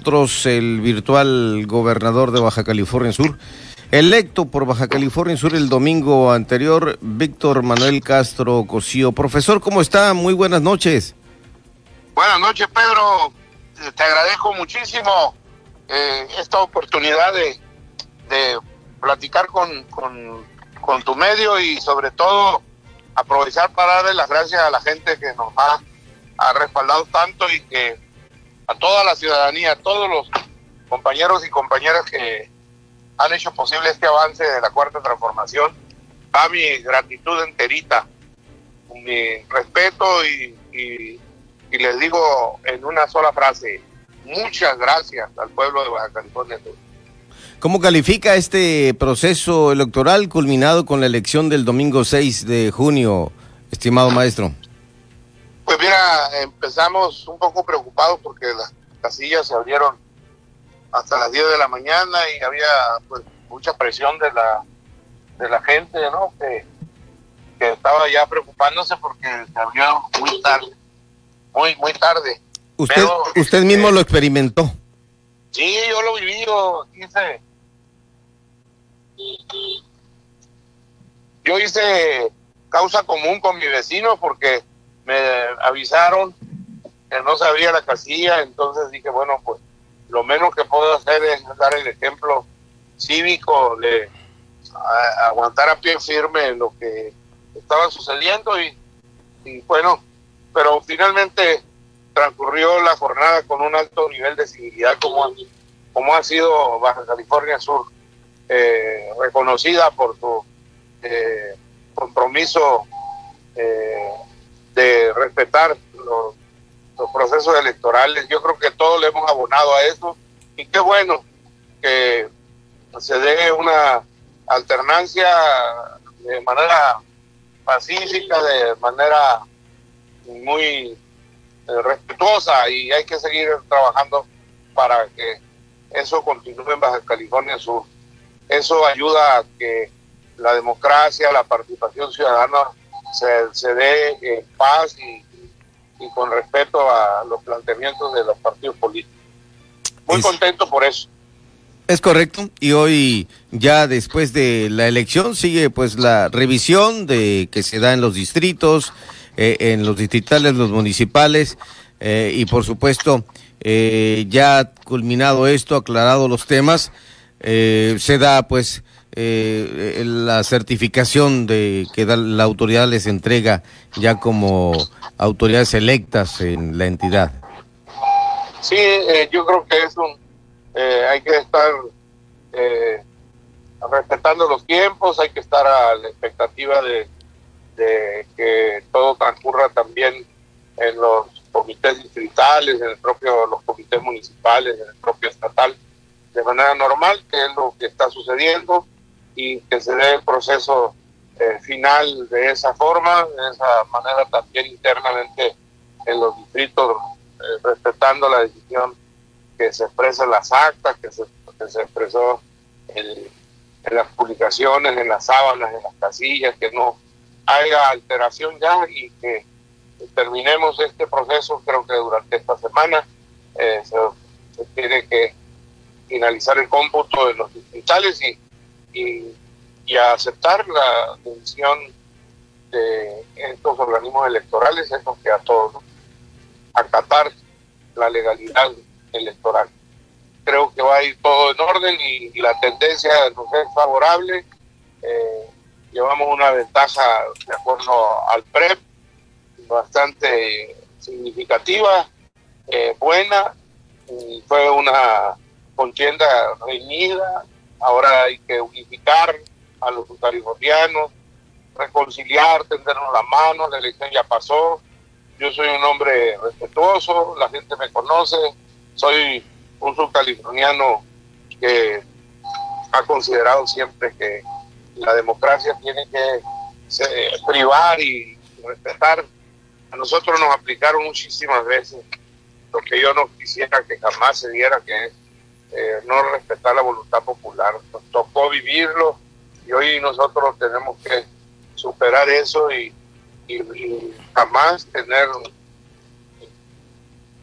nosotros el virtual gobernador de Baja California Sur, electo por Baja California Sur el domingo anterior, Víctor Manuel Castro Cosío. Profesor, ¿cómo está? Muy buenas noches. Buenas noches, Pedro. Te agradezco muchísimo eh, esta oportunidad de, platicar con, tu medio y sobre todo aprovechar para darle las gracias a la gente que nos ha respaldado tanto y que a toda la ciudadanía, a todos los compañeros y compañeras que han hecho posible este avance de la cuarta transformación. A mi gratitud enterita, mi respeto y, y, les digo en una sola frase, muchas gracias al pueblo de Baja California. ¿Cómo califica este proceso electoral culminado con la elección del domingo 6 de junio, estimado maestro? Mira, empezamos un poco preocupados porque las casillas se abrieron hasta las 10 de la mañana y había pues mucha presión de la de la gente, ¿no? Que, que estaba ya preocupándose porque se abrió muy tarde, muy muy tarde. Usted Pero, usted mismo eh, lo experimentó. Sí, yo lo viví, yo hice yo hice causa común con mi vecino porque me avisaron que no se abría la casilla, entonces dije, bueno, pues lo menos que puedo hacer es dar el ejemplo cívico de aguantar a pie firme lo que estaba sucediendo y, y, bueno, pero finalmente transcurrió la jornada con un alto nivel de civilidad como, como ha sido Baja California Sur, eh, reconocida por su eh, compromiso eh, de respetar los, los, procesos electorales. Yo creo que todos le hemos abonado a eso y qué bueno que se dé una alternancia de manera pacífica, de manera muy eh, respetuosa y hay que seguir trabajando para que eso continúe en Baja California Sur. Eso ayuda a que la democracia, la participación ciudadana se, se dé en paz y, y, con respeto a los planteamientos de los partidos políticos. Muy es, contento por eso. Es correcto. Y hoy, ya después de la elección, sigue pues la revisión de que se da en los distritos, eh, en los distritales, los municipales, eh, y por supuesto, eh, ya culminado esto, aclarado los temas, eh, se da pues eh, la certificación de que la autoridad les entrega ya como autoridades electas en la entidad. Sí, eh, yo creo que es un, eh, hay que estar eh, respetando los tiempos, hay que estar a la expectativa de, de que todo transcurra también en los comités distritales, en el propio, los comités municipales, en el propio estatal, de manera normal, que es lo que está sucediendo y que se dé el proceso eh, final de esa forma, de esa manera también internamente en los distritos, eh, respetando la decisión que se expresa en las actas, que se, que se expresó en, en, las publicaciones, en las sábanas, en las casillas, que no haya alteración ya y que terminemos este proceso, creo que durante esta semana eh, se, se tiene que finalizar el cómputo de los distritales y y, a aceptar la decisión de estos organismos electorales, es lo que a todos, acatar la legalidad electoral. Creo que va a ir todo en orden y, la tendencia nos es favorable. Eh, llevamos una ventaja de acuerdo al PREP bastante significativa, eh, buena, y fue una contienda reñida, ahora hay que unificar a los californianos, reconciliar, tendernos la mano, la elección ya pasó, yo soy un hombre respetuoso, la gente me conoce, soy un subcaliforniano que ha considerado siempre que la democracia tiene que se, privar y respetar. A nosotros nos aplicaron muchísimas veces lo que yo no quisiera que jamás se diera, que es eh, no respetar la voluntad popular. Nos tocó vivirlo y hoy nosotros tenemos que superar eso y, y, y jamás tener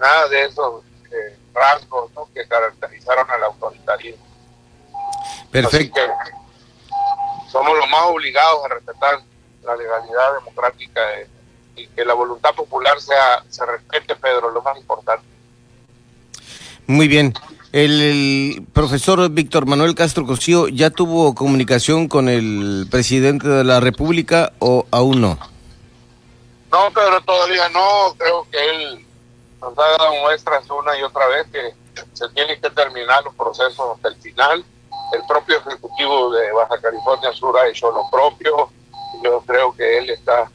nada de eso. Eh, rasgos que caracterizaron al autoritarismo. Perfecto. somos los más obligados a respetar la legalidad democrática y que la voluntad popular sea se respete, Pedro, lo más importante. Muy bien. El, profesor Víctor Manuel Castro Cosío ya tuvo comunicación con el presidente de la República o aún no? No, Pedro, todavía no. Creo que él nos ha dado muestras una y otra vez que se tienen que terminar los procesos hasta el final. El propio Ejecutivo de Baja California Sur ha hecho lo propio. Yo creo que él está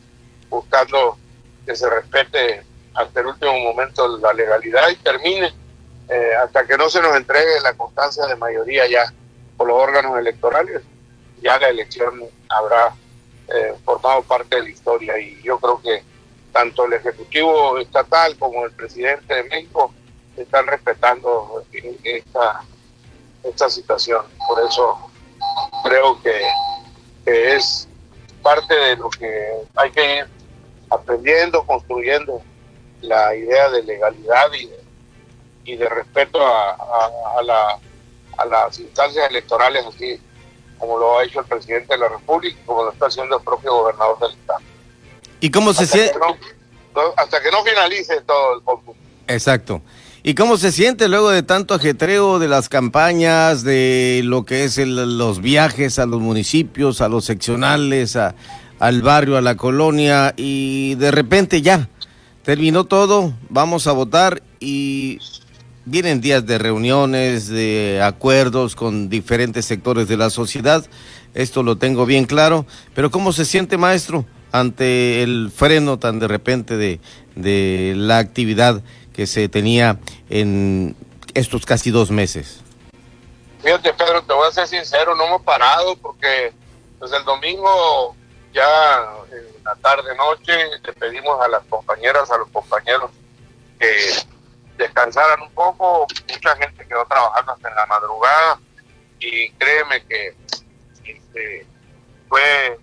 buscando que se respete hasta el último momento la legalidad y termine eh, hasta que no se nos entregue la constancia de mayoría ya por los órganos electorales, ya la elección habrá eh, formado parte de la historia y yo creo que tanto el Ejecutivo Estatal como el presidente de México están respetando esta, esta situación. Por eso creo que, que es parte de lo que hay que ir aprendiendo, construyendo la idea de legalidad y de y de respeto a, a, la, a las instancias electorales, así como lo ha hecho el presidente de la República, como lo está haciendo el propio gobernador del Estado. ¿Y cómo se siente? hasta que no finalice todo el concurso. Exacto. ¿Y cómo se siente luego de tanto ajetreo de las campañas, de lo que es los viajes a los municipios, a los seccionales, a, al barrio, a la colonia, y de repente ya terminó todo, vamos a votar y Vienen días de reuniones, de acuerdos con diferentes sectores de la sociedad, esto lo tengo bien claro, pero ¿cómo se siente maestro ante el freno tan de repente de, de la actividad que se tenía en estos casi dos meses? Fíjate Pedro, te voy a ser sincero, no hemos parado porque desde el domingo ya en la tarde noche le pedimos a las compañeras, a los compañeros que descansaran un poco. Mucha gente quedó trabajando hasta en la madrugada y créeme que este, fue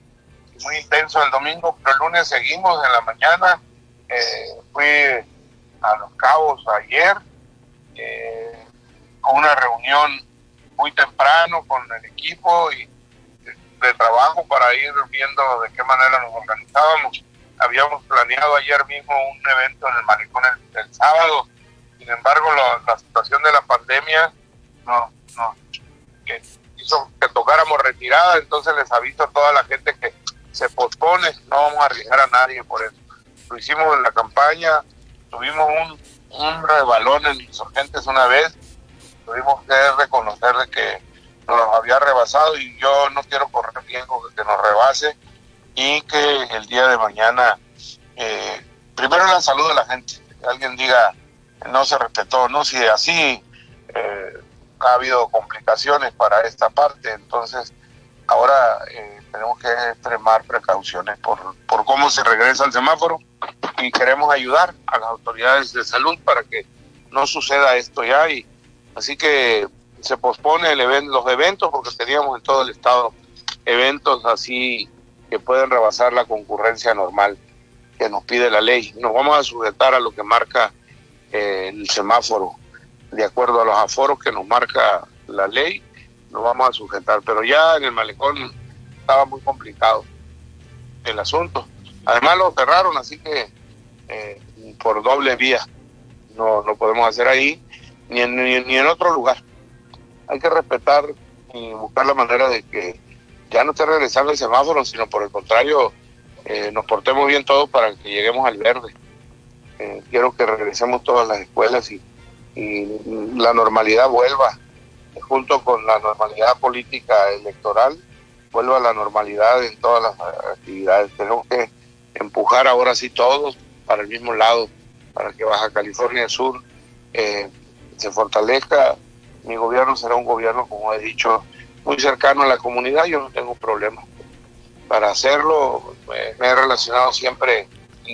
muy intenso el domingo, pero el lunes seguimos en la mañana. Eh, fui a Los Cabos ayer eh, con una reunión muy temprano con el equipo y de trabajo para ir viendo de qué manera nos organizábamos. Habíamos planeado ayer mismo un evento en el malecón el sábado sin embargo, la situación de la pandemia no, no, que hizo que tocáramos retirada, entonces les aviso a toda la gente que se pospone, no vamos a arriesgar a nadie por eso. Lo hicimos en la campaña, tuvimos un, un rebalón en insurgentes una vez, tuvimos que reconocer que nos había rebasado y yo no quiero correr riesgo de que nos rebase y que el día de mañana, eh, primero la salud de la gente, que alguien diga, no se respetó, ¿no? Si así eh, ha habido complicaciones para esta parte, entonces ahora eh, tenemos que extremar precauciones por, por cómo se regresa al semáforo y queremos ayudar a las autoridades de salud para que no suceda esto ya y así que se pospone el evento, los eventos porque teníamos en todo el estado eventos así que pueden rebasar la concurrencia normal que nos pide la ley. Nos vamos a sujetar a lo que marca el semáforo de acuerdo a los aforos que nos marca la ley, nos vamos a sujetar. Pero ya en el malecón estaba muy complicado el asunto. Además lo cerraron, así que eh, por doble vía no, no podemos hacer ahí ni en, ni, en otro lugar. Hay que respetar y buscar la manera de que ya no esté regresando el semáforo, sino por el contrario, eh, nos portemos bien todos para que lleguemos al verde. Eh, quiero que regresemos todas las escuelas y, la normalidad vuelva, junto con la normalidad política electoral, vuelva a la normalidad en todas las actividades. Tenemos que empujar ahora sí todos para el mismo lado, para que Baja California Sur eh, se fortalezca. Mi gobierno será un gobierno, como he dicho, muy cercano a la comunidad. Yo no tengo problema para hacerlo. me he relacionado siempre,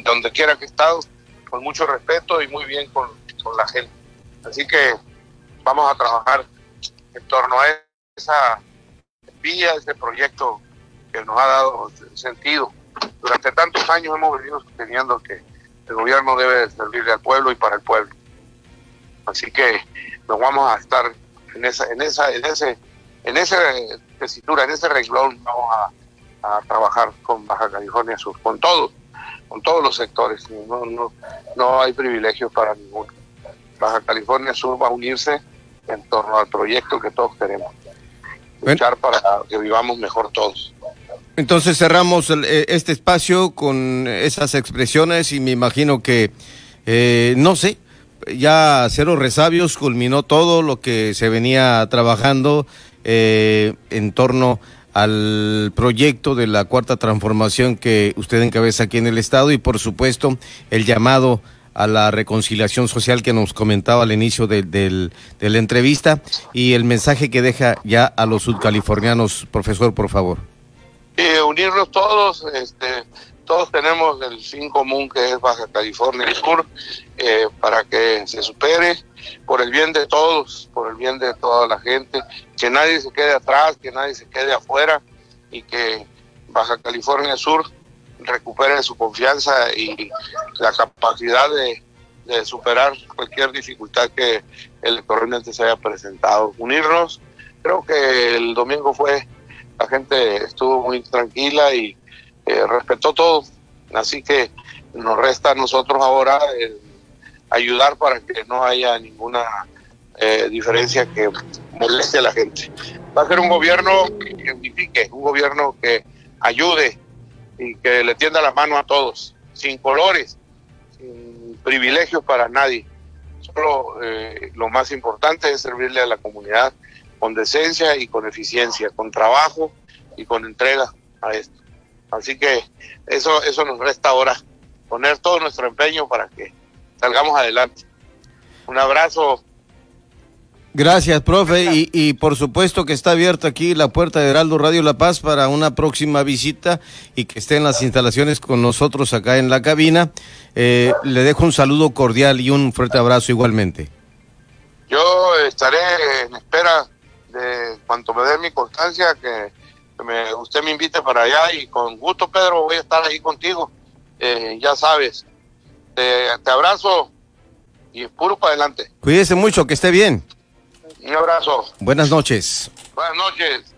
donde quiera que he estado, con mucho respeto y muy bien con, la gente. Así que vamos a trabajar en torno a esa vía, ese proyecto que nos ha dado sentido. Durante tantos años hemos venido sosteniendo que el gobierno debe servirle al pueblo y para el pueblo. Así que nos vamos a estar en esa, en esa, en ese, en esa tesitura, en ese renglón, vamos a, trabajar con Baja California Sur, con todos, con todos los sectores. No, no, no hay privilegios para ninguno. Baja California Sur va a unirse en torno al proyecto que todos queremos. Luchar para que vivamos mejor todos. Entonces cerramos eh, este espacio con esas expresiones y me imagino que, eh, no sé, ya Cero Resabios culminó todo lo que se venía trabajando eh, en torno al proyecto de la cuarta transformación que usted encabeza aquí en el Estado y por supuesto el llamado a la reconciliación social que nos comentaba al inicio de, de la entrevista y el mensaje que deja ya a los sudcalifornianos, profesor, por favor. Eh, unirnos todos, este, todos tenemos el fin común que es Baja California Sur, eh, para que se supere por el bien de todos, por el bien de toda la gente, que nadie se quede atrás, que nadie se quede afuera y que Baja California Sur recupere su confianza y la capacidad de, superar cualquier dificultad que electoralmente se haya presentado. Unirnos, creo que el domingo fue la gente estuvo muy tranquila y eh, respetó todo. Así que nos resta a nosotros ahora ayudar para que no haya ninguna eh, diferencia que moleste a la gente. Va a ser un gobierno que unifique, un gobierno que ayude y que le tienda la mano a todos, sin colores, sin privilegios para nadie. Solo eh, lo más importante es servirle a la comunidad con decencia y con eficiencia, con trabajo y con entrega a esto. Así que eso, eso nos resta ahora, poner todo nuestro empeño para que salgamos adelante. Un abrazo. Gracias, profe. Y, y, por supuesto que está abierta aquí la puerta de Heraldo Radio La Paz para una próxima visita y que esté en las instalaciones con nosotros acá en la cabina. Eh, le dejo un saludo cordial y un fuerte abrazo igualmente. Yo estaré en espera de cuanto me dé mi constancia, que, me, usted me invite para allá y con gusto, Pedro, voy a estar ahí contigo. Eh, ya sabes, te, te abrazo y puro para adelante. Cuídese mucho, que esté bien. Un abrazo. Buenas noches. Buenas noches.